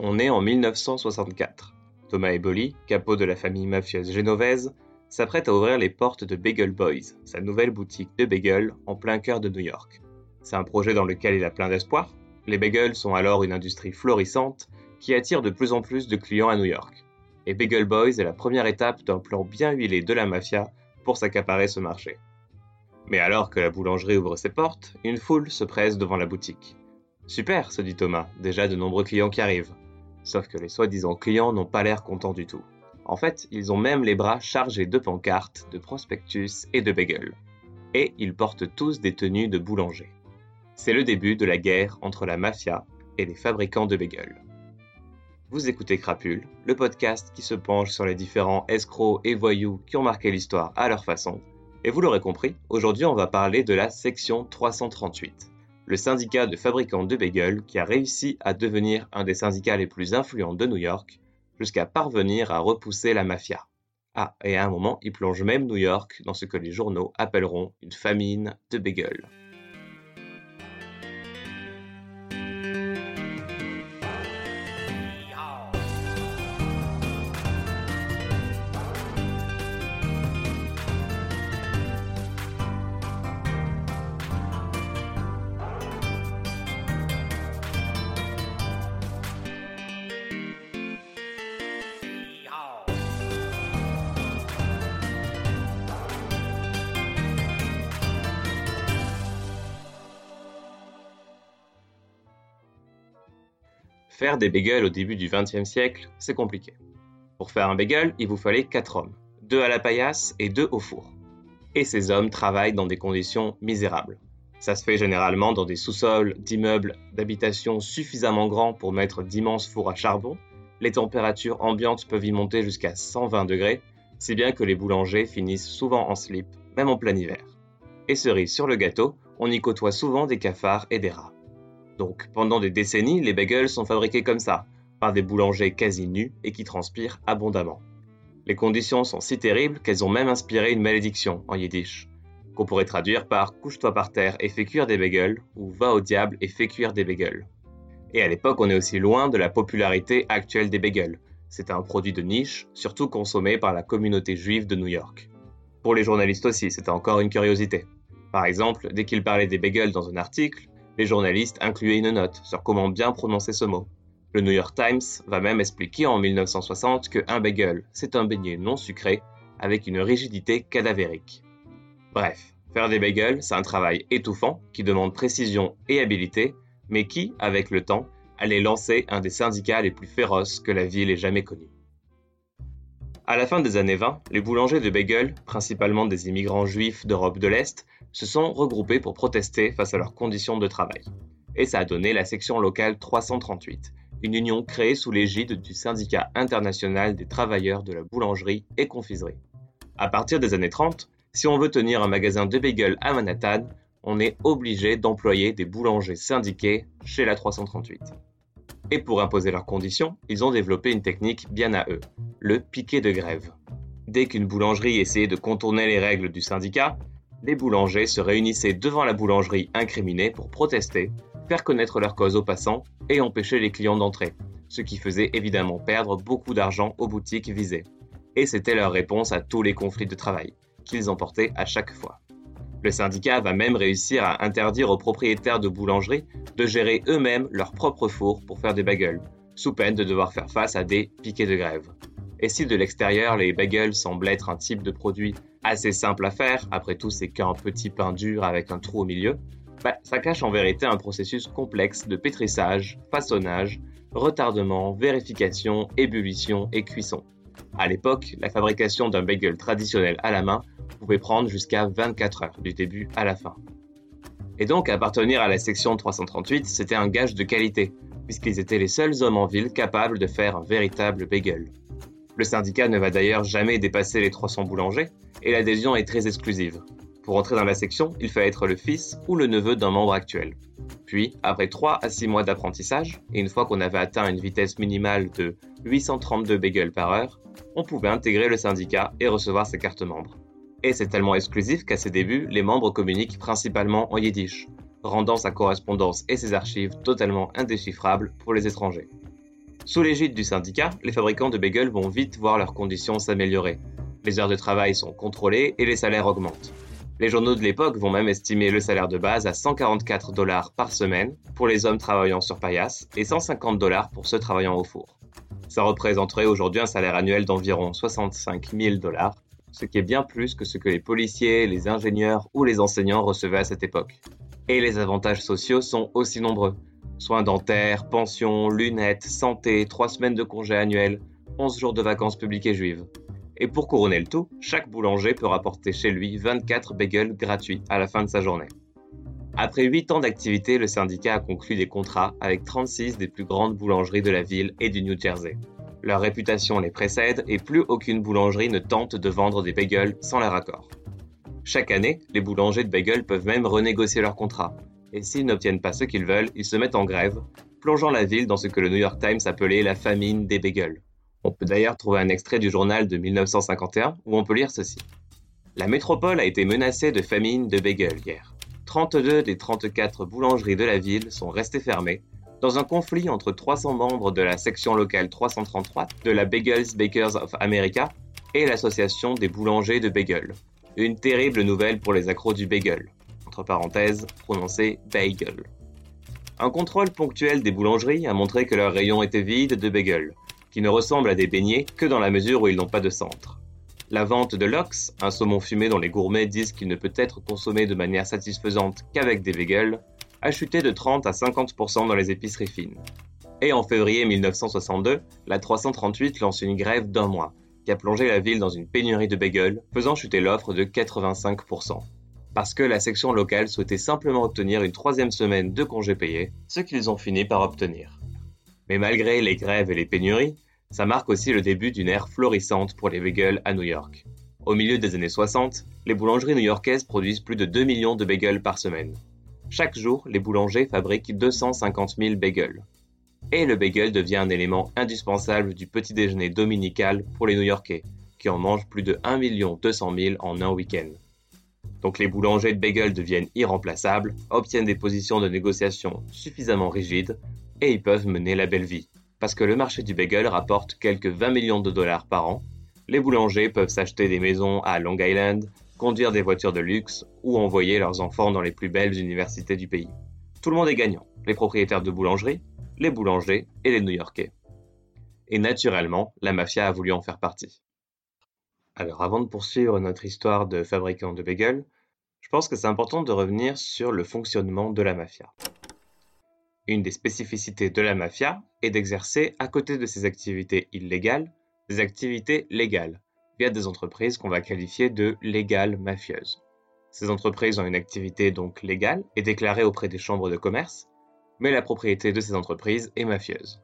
On est en 1964. Thomas Eboli, capot de la famille mafieuse génovaise, s'apprête à ouvrir les portes de Bagel Boys, sa nouvelle boutique de bagels en plein cœur de New York. C'est un projet dans lequel il a plein d'espoir. Les bagels sont alors une industrie florissante qui attire de plus en plus de clients à New York. Et Bagel Boys est la première étape d'un plan bien huilé de la mafia pour s'accaparer ce marché. Mais alors que la boulangerie ouvre ses portes, une foule se presse devant la boutique. Super, se dit Thomas, déjà de nombreux clients qui arrivent. Sauf que les soi-disant clients n'ont pas l'air contents du tout. En fait, ils ont même les bras chargés de pancartes, de prospectus et de bagels. Et ils portent tous des tenues de boulanger. C'est le début de la guerre entre la mafia et les fabricants de bagels. Vous écoutez Crapule, le podcast qui se penche sur les différents escrocs et voyous qui ont marqué l'histoire à leur façon. Et vous l'aurez compris, aujourd'hui on va parler de la section 338 le syndicat de fabricants de bagels qui a réussi à devenir un des syndicats les plus influents de New York, jusqu'à parvenir à repousser la mafia. Ah, et à un moment, il plonge même New York dans ce que les journaux appelleront une famine de bagels. Faire des bagels au début du XXe siècle, c'est compliqué. Pour faire un bagel, il vous fallait 4 hommes, 2 à la paillasse et 2 au four. Et ces hommes travaillent dans des conditions misérables. Ça se fait généralement dans des sous-sols d'immeubles d'habitation suffisamment grands pour mettre d'immenses fours à charbon. Les températures ambiantes peuvent y monter jusqu'à 120 degrés, si bien que les boulangers finissent souvent en slip, même en plein hiver. Et cerise sur le gâteau, on y côtoie souvent des cafards et des rats. Donc pendant des décennies, les bagels sont fabriqués comme ça, par des boulangers quasi nus et qui transpirent abondamment. Les conditions sont si terribles qu'elles ont même inspiré une malédiction en yiddish, qu'on pourrait traduire par couche-toi par terre et fais cuire des bagels ou va au diable et fais cuire des bagels. Et à l'époque, on est aussi loin de la popularité actuelle des bagels. C'est un produit de niche, surtout consommé par la communauté juive de New York. Pour les journalistes aussi, c'était encore une curiosité. Par exemple, dès qu'ils parlaient des bagels dans un article, les journalistes incluaient une note sur comment bien prononcer ce mot. Le New York Times va même expliquer en 1960 que un bagel, c'est un beignet non sucré avec une rigidité cadavérique. Bref, faire des bagels, c'est un travail étouffant qui demande précision et habileté, mais qui, avec le temps, allait lancer un des syndicats les plus féroces que la ville ait jamais connus. À la fin des années 20, les boulangers de bagels, principalement des immigrants juifs d'Europe de l'Est, se sont regroupés pour protester face à leurs conditions de travail. Et ça a donné la section locale 338, une union créée sous l'égide du syndicat international des travailleurs de la boulangerie et confiserie. À partir des années 30, si on veut tenir un magasin de bagels à Manhattan, on est obligé d'employer des boulangers syndiqués chez la 338. Et pour imposer leurs conditions, ils ont développé une technique bien à eux, le piquet de grève. Dès qu'une boulangerie essayait de contourner les règles du syndicat, les boulangers se réunissaient devant la boulangerie incriminée pour protester, faire connaître leur cause aux passants et empêcher les clients d'entrer, ce qui faisait évidemment perdre beaucoup d'argent aux boutiques visées. Et c'était leur réponse à tous les conflits de travail, qu'ils emportaient à chaque fois. Le syndicat va même réussir à interdire aux propriétaires de boulangeries de gérer eux-mêmes leur propre four pour faire des bagels, sous peine de devoir faire face à des piquets de grève. Et si de l'extérieur les bagels semblent être un type de produit assez simple à faire, après tout c'est qu'un petit pain dur avec un trou au milieu, bah, ça cache en vérité un processus complexe de pétrissage, façonnage, retardement, vérification, ébullition et cuisson. À l'époque, la fabrication d'un bagel traditionnel à la main pouvait prendre jusqu'à 24 heures du début à la fin. Et donc appartenir à la section 338, c'était un gage de qualité, puisqu'ils étaient les seuls hommes en ville capables de faire un véritable bagel. Le syndicat ne va d'ailleurs jamais dépasser les 300 boulangers et l'adhésion est très exclusive. Pour entrer dans la section, il faut être le fils ou le neveu d'un membre actuel. Puis, après 3 à 6 mois d'apprentissage, et une fois qu'on avait atteint une vitesse minimale de 832 bagels par heure, on pouvait intégrer le syndicat et recevoir sa carte membre. Et c'est tellement exclusif qu'à ses débuts, les membres communiquent principalement en yiddish, rendant sa correspondance et ses archives totalement indéchiffrables pour les étrangers. Sous l'égide du syndicat, les fabricants de bagels vont vite voir leurs conditions s'améliorer. Les heures de travail sont contrôlées et les salaires augmentent. Les journaux de l'époque vont même estimer le salaire de base à 144 dollars par semaine pour les hommes travaillant sur paillasse et 150 dollars pour ceux travaillant au four. Ça représenterait aujourd'hui un salaire annuel d'environ 65 000 dollars, ce qui est bien plus que ce que les policiers, les ingénieurs ou les enseignants recevaient à cette époque. Et les avantages sociaux sont aussi nombreux. Soins dentaires, pensions, lunettes, santé, 3 semaines de congés annuels, 11 jours de vacances publiques et juives. Et pour couronner le tout, chaque boulanger peut rapporter chez lui 24 bagels gratuits à la fin de sa journée. Après 8 ans d'activité, le syndicat a conclu des contrats avec 36 des plus grandes boulangeries de la ville et du New Jersey. Leur réputation les précède et plus aucune boulangerie ne tente de vendre des bagels sans leur accord. Chaque année, les boulangers de bagels peuvent même renégocier leur contrat. Et s'ils n'obtiennent pas ce qu'ils veulent, ils se mettent en grève, plongeant la ville dans ce que le New York Times appelait la famine des bagels. On peut d'ailleurs trouver un extrait du journal de 1951 où on peut lire ceci. La métropole a été menacée de famine de bagels hier. 32 des 34 boulangeries de la ville sont restées fermées dans un conflit entre 300 membres de la section locale 333 de la Bagels Bakers of America et l'association des boulangers de bagels. Une terrible nouvelle pour les accros du bagel. Entre parenthèses, prononcé bagel. Un contrôle ponctuel des boulangeries a montré que leurs rayons étaient vides de bagels, qui ne ressemblent à des beignets que dans la mesure où ils n'ont pas de centre. La vente de l'ox, un saumon fumé dont les gourmets disent qu'il ne peut être consommé de manière satisfaisante qu'avec des bagels, a chuté de 30 à 50% dans les épiceries fines. Et en février 1962, la 338 lance une grève d'un mois, qui a plongé la ville dans une pénurie de bagels, faisant chuter l'offre de 85%. Parce que la section locale souhaitait simplement obtenir une troisième semaine de congés payés, ce qu'ils ont fini par obtenir. Mais malgré les grèves et les pénuries, ça marque aussi le début d'une ère florissante pour les bagels à New York. Au milieu des années 60, les boulangeries new-yorkaises produisent plus de 2 millions de bagels par semaine. Chaque jour, les boulangers fabriquent 250 000 bagels. Et le bagel devient un élément indispensable du petit déjeuner dominical pour les New-Yorkais, qui en mangent plus de 1 200 000 en un week-end. Donc les boulangers de bagels deviennent irremplaçables, obtiennent des positions de négociation suffisamment rigides et ils peuvent mener la belle vie. Parce que le marché du bagel rapporte quelques 20 millions de dollars par an, les boulangers peuvent s'acheter des maisons à Long Island, conduire des voitures de luxe ou envoyer leurs enfants dans les plus belles universités du pays. Tout le monde est gagnant, les propriétaires de boulangeries, les boulangers et les New-Yorkais. Et naturellement, la mafia a voulu en faire partie. Alors avant de poursuivre notre histoire de fabricant de bagels, je pense que c'est important de revenir sur le fonctionnement de la mafia. Une des spécificités de la mafia est d'exercer, à côté de ses activités illégales, des activités légales, via des entreprises qu'on va qualifier de légales mafieuses. Ces entreprises ont une activité donc légale et déclarée auprès des chambres de commerce, mais la propriété de ces entreprises est mafieuse.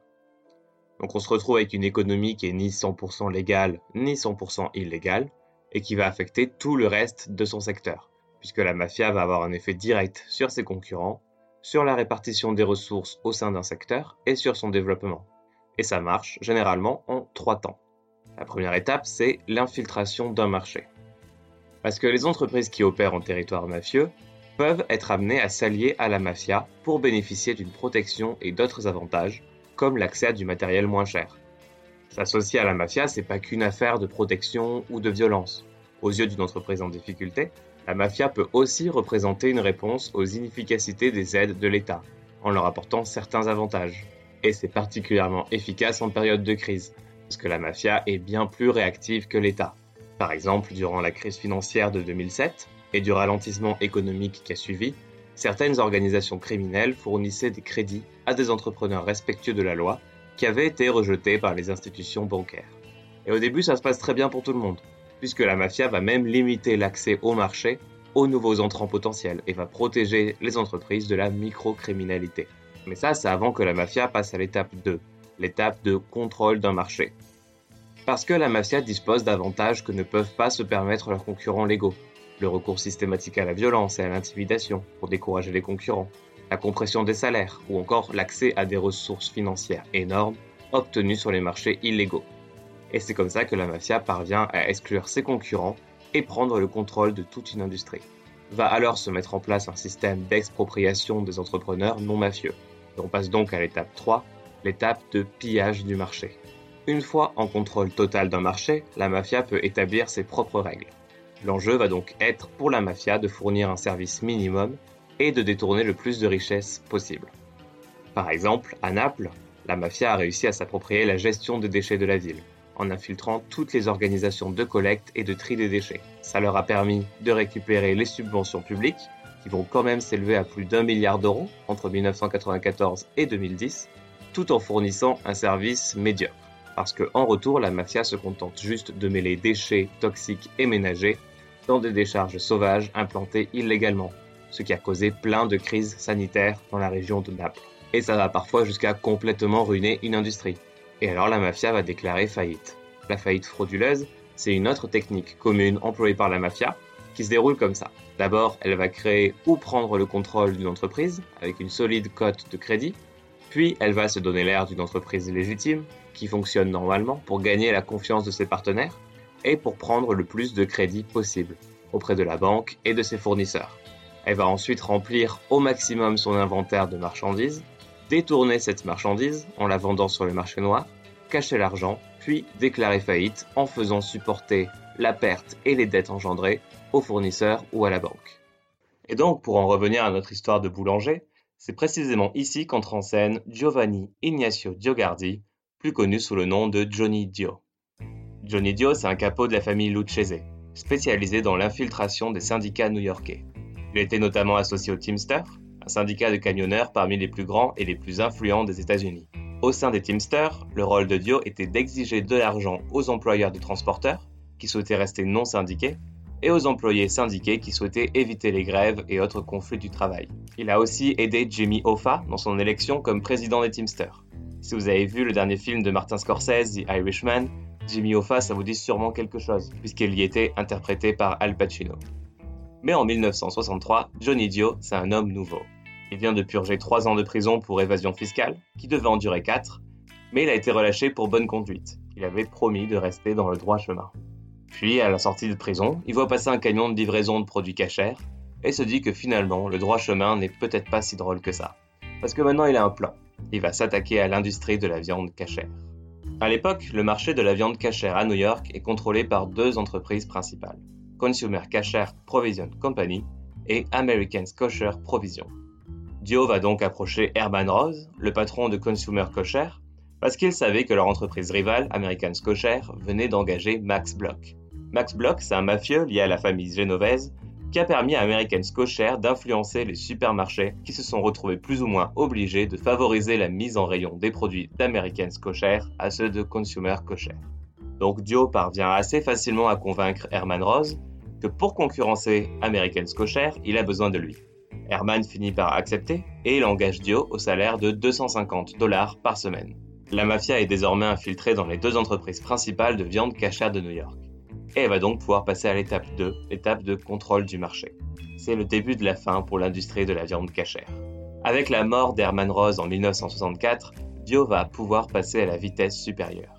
Donc on se retrouve avec une économie qui est ni 100% légale ni 100% illégale et qui va affecter tout le reste de son secteur, puisque la mafia va avoir un effet direct sur ses concurrents sur la répartition des ressources au sein d'un secteur et sur son développement. Et ça marche généralement en trois temps. La première étape, c'est l'infiltration d'un marché. Parce que les entreprises qui opèrent en territoire mafieux peuvent être amenées à s'allier à la mafia pour bénéficier d'une protection et d'autres avantages, comme l'accès à du matériel moins cher. S'associer à la mafia, c'est pas qu'une affaire de protection ou de violence. Aux yeux d'une entreprise en difficulté, la mafia peut aussi représenter une réponse aux inefficacités des aides de l'État, en leur apportant certains avantages. Et c'est particulièrement efficace en période de crise, parce que la mafia est bien plus réactive que l'État. Par exemple, durant la crise financière de 2007 et du ralentissement économique qui a suivi, certaines organisations criminelles fournissaient des crédits à des entrepreneurs respectueux de la loi qui avaient été rejetés par les institutions bancaires. Et au début, ça se passe très bien pour tout le monde puisque la mafia va même limiter l'accès au marché aux nouveaux entrants potentiels et va protéger les entreprises de la microcriminalité. Mais ça, c'est avant que la mafia passe à l'étape 2, l'étape de contrôle d'un marché. Parce que la mafia dispose d'avantages que ne peuvent pas se permettre leurs concurrents légaux. Le recours systématique à la violence et à l'intimidation pour décourager les concurrents, la compression des salaires ou encore l'accès à des ressources financières énormes obtenues sur les marchés illégaux et c'est comme ça que la mafia parvient à exclure ses concurrents et prendre le contrôle de toute une industrie. Va alors se mettre en place un système d'expropriation des entrepreneurs non mafieux. on passe donc à l'étape 3, l'étape de pillage du marché. Une fois en contrôle total d'un marché, la mafia peut établir ses propres règles. L'enjeu va donc être pour la mafia de fournir un service minimum et de détourner le plus de richesses possible. Par exemple, à Naples, la mafia a réussi à s'approprier la gestion des déchets de la ville, en infiltrant toutes les organisations de collecte et de tri des déchets. Ça leur a permis de récupérer les subventions publiques, qui vont quand même s'élever à plus d'un milliard d'euros entre 1994 et 2010, tout en fournissant un service médiocre. Parce qu'en retour, la mafia se contente juste de mêler déchets toxiques et ménagers dans des décharges sauvages implantées illégalement, ce qui a causé plein de crises sanitaires dans la région de Naples. Et ça va parfois jusqu'à complètement ruiner une industrie. Et alors la mafia va déclarer faillite. La faillite frauduleuse, c'est une autre technique commune employée par la mafia qui se déroule comme ça. D'abord, elle va créer ou prendre le contrôle d'une entreprise avec une solide cote de crédit, puis elle va se donner l'air d'une entreprise légitime qui fonctionne normalement pour gagner la confiance de ses partenaires et pour prendre le plus de crédit possible auprès de la banque et de ses fournisseurs. Elle va ensuite remplir au maximum son inventaire de marchandises, détourner cette marchandise en la vendant sur le marché noir, cacher l'argent, puis déclarer faillite en faisant supporter la perte et les dettes engendrées aux fournisseurs ou à la banque. Et donc, pour en revenir à notre histoire de boulanger, c'est précisément ici qu'entre en scène Giovanni Ignacio Diogardi, plus connu sous le nom de Johnny Dio. Johnny Dio, c'est un capot de la famille Lucchese, spécialisé dans l'infiltration des syndicats new-yorkais. Il était notamment associé au Teamster, un syndicat de camionneurs parmi les plus grands et les plus influents des États-Unis. Au sein des Teamsters, le rôle de Dio était d'exiger de l'argent aux employeurs de transporteurs, qui souhaitaient rester non syndiqués, et aux employés syndiqués qui souhaitaient éviter les grèves et autres conflits du travail. Il a aussi aidé Jimmy Hoffa dans son élection comme président des Teamsters. Si vous avez vu le dernier film de Martin Scorsese, The Irishman, Jimmy Hoffa, ça vous dit sûrement quelque chose, puisqu'il y était interprété par Al Pacino. Mais en 1963, Johnny Dio, c'est un homme nouveau. Il vient de purger 3 ans de prison pour évasion fiscale, qui devait en durer 4, mais il a été relâché pour bonne conduite. Il avait promis de rester dans le droit chemin. Puis, à la sortie de prison, il voit passer un camion de livraison de produits cachers et se dit que finalement, le droit chemin n'est peut-être pas si drôle que ça. Parce que maintenant, il a un plan il va s'attaquer à l'industrie de la viande cachère. À l'époque, le marché de la viande cachère à New York est contrôlé par deux entreprises principales, Consumer Casher Provision Company et American Kosher Provision. Dio va donc approcher Herman Rose, le patron de Consumer Kosher, parce qu'il savait que leur entreprise rivale, American Kosher, venait d'engager Max Block. Max Block, c'est un mafieux lié à la famille génovaise qui a permis à American Kosher d'influencer les supermarchés qui se sont retrouvés plus ou moins obligés de favoriser la mise en rayon des produits d'American Kosher à ceux de Consumer. Donc Dio parvient assez facilement à convaincre Herman Rose que pour concurrencer American Kosher, il a besoin de lui. Herman finit par accepter et il engage Dio au salaire de 250 dollars par semaine. La mafia est désormais infiltrée dans les deux entreprises principales de viande cachère de New York et elle va donc pouvoir passer à l'étape 2, l'étape de contrôle du marché. C'est le début de la fin pour l'industrie de la viande cachère. Avec la mort d'Herman Rose en 1964, Dio va pouvoir passer à la vitesse supérieure.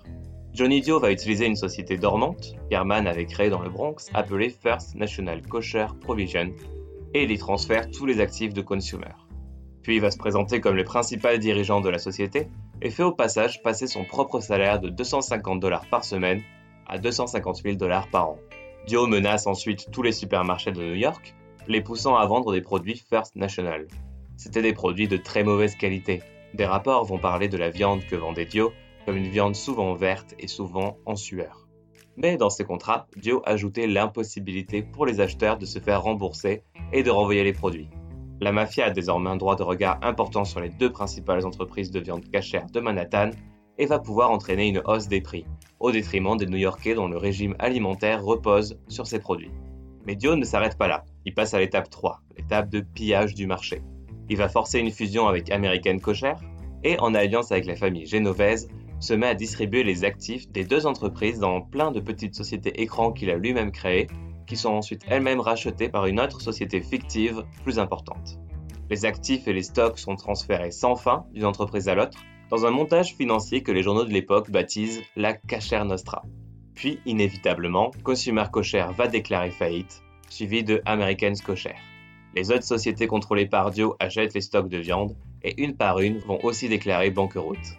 Johnny Dio va utiliser une société dormante qu'Herman avait créée dans le Bronx appelée First National Kosher Provision et il y transfère tous les actifs de Consumer. Puis il va se présenter comme le principal dirigeant de la société et fait au passage passer son propre salaire de 250 dollars par semaine à 250 000 dollars par an. Dio menace ensuite tous les supermarchés de New York, les poussant à vendre des produits First National. C'était des produits de très mauvaise qualité. Des rapports vont parler de la viande que vendait Dio comme une viande souvent verte et souvent en sueur. Mais dans ces contrats, Dio ajoutait l'impossibilité pour les acheteurs de se faire rembourser et de renvoyer les produits. La mafia a désormais un droit de regard important sur les deux principales entreprises de viande cachère de Manhattan et va pouvoir entraîner une hausse des prix, au détriment des New-Yorkais dont le régime alimentaire repose sur ces produits. Mais Dio ne s'arrête pas là, il passe à l'étape 3, l'étape de pillage du marché. Il va forcer une fusion avec American Kosher et, en alliance avec la famille génovaise, se met à distribuer les actifs des deux entreprises dans plein de petites sociétés écrans qu'il a lui-même créées, qui sont ensuite elles-mêmes rachetées par une autre société fictive plus importante. Les actifs et les stocks sont transférés sans fin d'une entreprise à l'autre, dans un montage financier que les journaux de l'époque baptisent la Cacher Nostra. Puis, inévitablement, Consumer Kosher va déclarer faillite, suivi de American Kosher. Les autres sociétés contrôlées par Dio achètent les stocks de viande et une par une vont aussi déclarer banqueroute.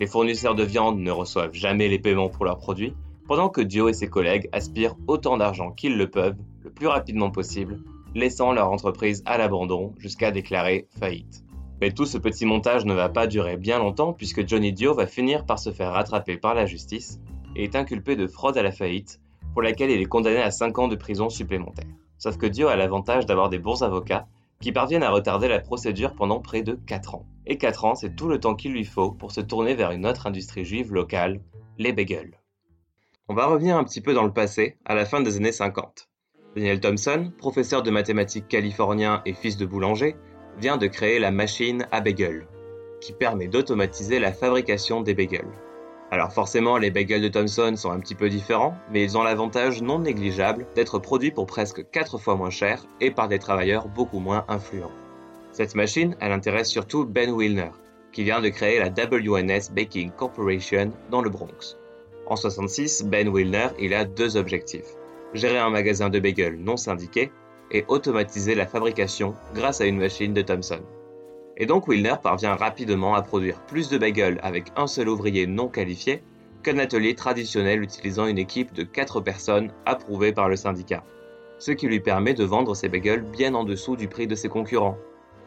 Les fournisseurs de viande ne reçoivent jamais les paiements pour leurs produits, pendant que Dio et ses collègues aspirent autant d'argent qu'ils le peuvent, le plus rapidement possible, laissant leur entreprise à l'abandon jusqu'à déclarer faillite. Mais tout ce petit montage ne va pas durer bien longtemps puisque Johnny Dio va finir par se faire rattraper par la justice et est inculpé de fraude à la faillite, pour laquelle il est condamné à 5 ans de prison supplémentaire. Sauf que Dio a l'avantage d'avoir des bons avocats qui parviennent à retarder la procédure pendant près de 4 ans. Et 4 ans, c'est tout le temps qu'il lui faut pour se tourner vers une autre industrie juive locale, les bagels. On va revenir un petit peu dans le passé, à la fin des années 50. Daniel Thompson, professeur de mathématiques californien et fils de boulanger, vient de créer la machine à bagel, qui permet d'automatiser la fabrication des bagels. Alors forcément, les bagels de Thomson sont un petit peu différents, mais ils ont l'avantage non négligeable d'être produits pour presque 4 fois moins cher et par des travailleurs beaucoup moins influents. Cette machine, elle intéresse surtout Ben Wilner, qui vient de créer la WNS Baking Corporation dans le Bronx. En 66, Ben Wilner, il a deux objectifs. Gérer un magasin de bagels non syndiqué et automatiser la fabrication grâce à une machine de Thomson. Et donc Wilner parvient rapidement à produire plus de bagels avec un seul ouvrier non qualifié qu'un atelier traditionnel utilisant une équipe de 4 personnes approuvée par le syndicat, ce qui lui permet de vendre ses bagels bien en dessous du prix de ses concurrents.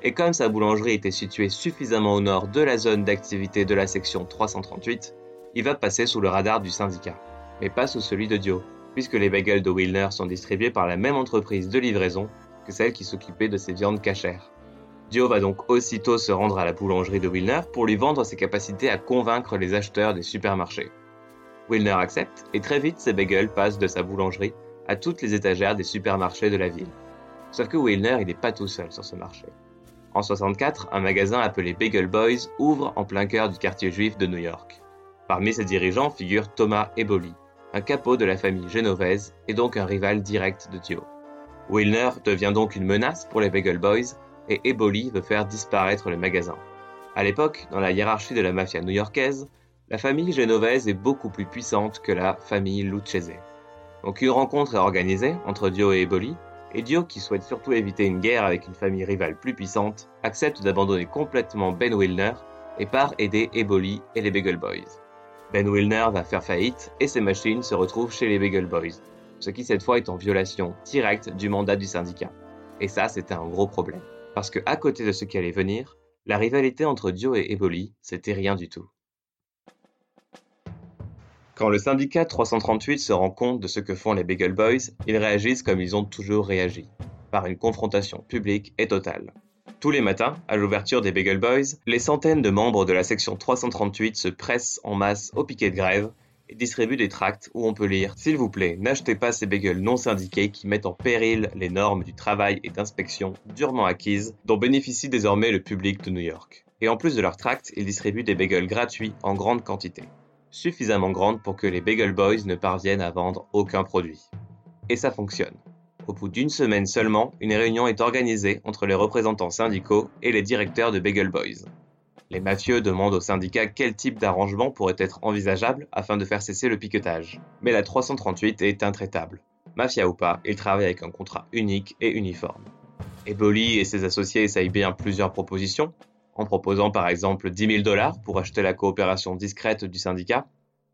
Et comme sa boulangerie était située suffisamment au nord de la zone d'activité de la section 338, il va passer sous le radar du syndicat, mais pas sous celui de Dio, puisque les bagels de Wilner sont distribués par la même entreprise de livraison que celle qui s'occupait de ses viandes cachères. Dio va donc aussitôt se rendre à la boulangerie de Wilner pour lui vendre ses capacités à convaincre les acheteurs des supermarchés. Wilner accepte et très vite ses bagels passent de sa boulangerie à toutes les étagères des supermarchés de la ville. Sauf que Wilner, il n'est pas tout seul sur ce marché. En 64, un magasin appelé Bagel Boys ouvre en plein cœur du quartier juif de New York. Parmi ses dirigeants figure Thomas Eboli, un capot de la famille génovaise et donc un rival direct de Dio. Wilner devient donc une menace pour les Bagel Boys et Eboli veut faire disparaître le magasin. À l'époque, dans la hiérarchie de la mafia new-yorkaise, la famille génovaise est beaucoup plus puissante que la famille Lucchese. Donc une rencontre est organisée entre Dio et Eboli, et Dio, qui souhaite surtout éviter une guerre avec une famille rivale plus puissante, accepte d'abandonner complètement Ben Wilner et part aider Eboli et les Bagel Boys. Ben Wilner va faire faillite et ses machines se retrouvent chez les Bagel Boys, ce qui cette fois est en violation directe du mandat du syndicat. Et ça, c'était un gros problème parce que à côté de ce qui allait venir, la rivalité entre Dio et Eboli, c'était rien du tout. Quand le syndicat 338 se rend compte de ce que font les Bagel Boys, ils réagissent comme ils ont toujours réagi, par une confrontation publique et totale. Tous les matins, à l'ouverture des Bagel Boys, les centaines de membres de la section 338 se pressent en masse au piquet de grève et distribue des tracts où on peut lire S'il vous plaît, n'achetez pas ces bagels non syndiqués qui mettent en péril les normes du travail et d'inspection durement acquises dont bénéficie désormais le public de New York. Et en plus de leurs tracts, ils distribuent des bagels gratuits en grande quantité, suffisamment grande pour que les Bagel Boys ne parviennent à vendre aucun produit. Et ça fonctionne. Au bout d'une semaine seulement, une réunion est organisée entre les représentants syndicaux et les directeurs de Bagel Boys. Les mafieux demandent au syndicat quel type d'arrangement pourrait être envisageable afin de faire cesser le piquetage. Mais la 338 est intraitable. Mafia ou pas, il travaille avec un contrat unique et uniforme. Eboli et ses associés essayent bien plusieurs propositions, en proposant par exemple 10 000 dollars pour acheter la coopération discrète du syndicat,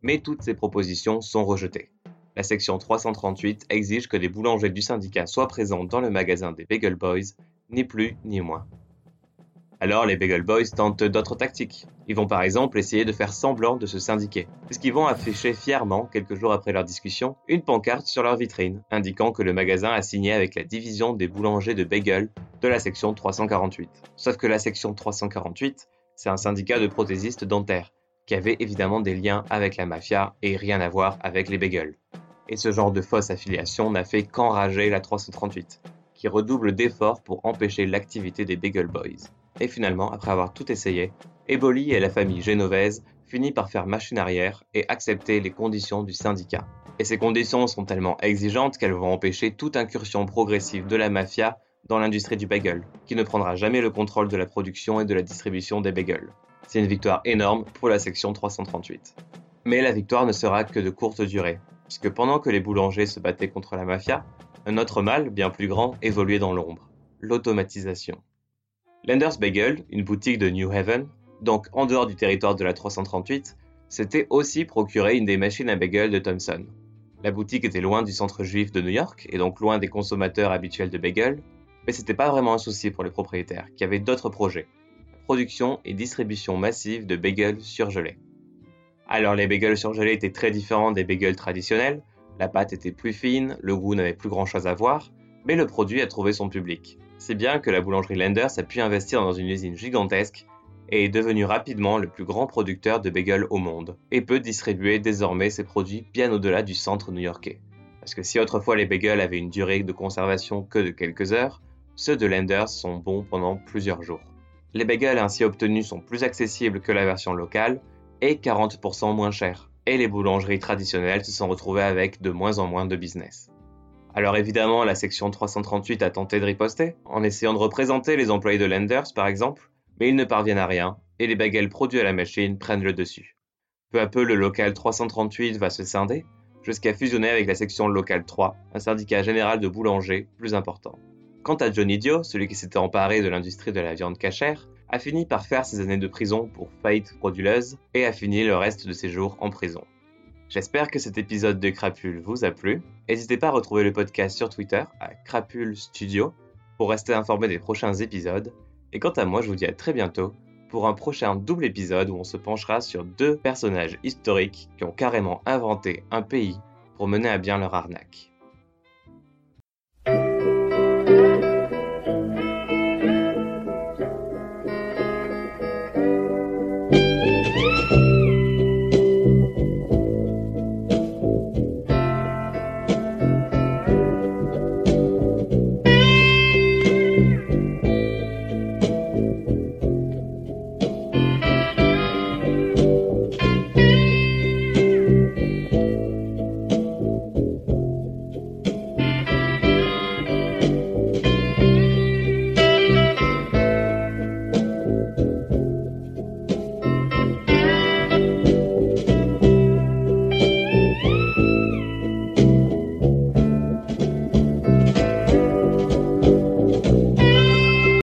mais toutes ces propositions sont rejetées. La section 338 exige que les boulangers du syndicat soient présents dans le magasin des Bagel Boys, ni plus ni moins. Alors les Bagel Boys tentent d'autres tactiques. Ils vont par exemple essayer de faire semblant de se syndiquer, puisqu'ils vont afficher fièrement, quelques jours après leur discussion, une pancarte sur leur vitrine, indiquant que le magasin a signé avec la division des boulangers de bagel de la section 348. Sauf que la section 348, c'est un syndicat de prothésistes dentaires, qui évidemment des liens avec la mafia et rien à voir avec les bagels. Et ce genre de fausse affiliation n'a fait qu'enrager la 338, qui redouble d'efforts pour empêcher l'activité des Bagel Boys. Et finalement, après avoir tout essayé, Eboli et la famille génovaise finissent par faire machine arrière et accepter les conditions du syndicat. Et ces conditions sont tellement exigeantes qu'elles vont empêcher toute incursion progressive de la mafia dans l'industrie du bagel, qui ne prendra jamais le contrôle de la production et de la distribution des bagels. C'est une victoire énorme pour la section 338. Mais la victoire ne sera que de courte durée, puisque pendant que les boulangers se battaient contre la mafia, un autre mal, bien plus grand, évoluait dans l'ombre, l'automatisation. Lender's Bagel, une boutique de New Haven, donc en dehors du territoire de la 338, c'était aussi procurer une des machines à bagel de Thomson. La boutique était loin du centre juif de New York et donc loin des consommateurs habituels de bagel, mais c'était pas vraiment un souci pour les propriétaires qui avaient d'autres projets production et distribution massive de bagels surgelés. Alors les bagels surgelés étaient très différents des bagels traditionnels, la pâte était plus fine, le goût n'avait plus grand chose à voir, mais le produit a trouvé son public. C'est bien que la boulangerie Lenders a pu investir dans une usine gigantesque et est devenu rapidement le plus grand producteur de bagels au monde, et peut distribuer désormais ses produits bien au-delà du centre new-yorkais. Parce que si autrefois les bagels avaient une durée de conservation que de quelques heures, ceux de Lenders sont bons pendant plusieurs jours. Les bagels ainsi obtenus sont plus accessibles que la version locale et 40% moins chers. Et les boulangeries traditionnelles se sont retrouvées avec de moins en moins de business. Alors évidemment, la section 338 a tenté de riposter, en essayant de représenter les employés de Lenders par exemple, mais ils ne parviennent à rien, et les bagels produits à la machine prennent le dessus. Peu à peu, le local 338 va se scinder, jusqu'à fusionner avec la section local 3, un syndicat général de boulangers plus important. Quant à John Idiot, celui qui s'était emparé de l'industrie de la viande cachère, a fini par faire ses années de prison pour faillite frauduleuse et a fini le reste de ses jours en prison. J'espère que cet épisode de Crapule vous a plu. N'hésitez pas à retrouver le podcast sur Twitter à Crapule Studio pour rester informé des prochains épisodes. Et quant à moi, je vous dis à très bientôt pour un prochain double épisode où on se penchera sur deux personnages historiques qui ont carrément inventé un pays pour mener à bien leur arnaque.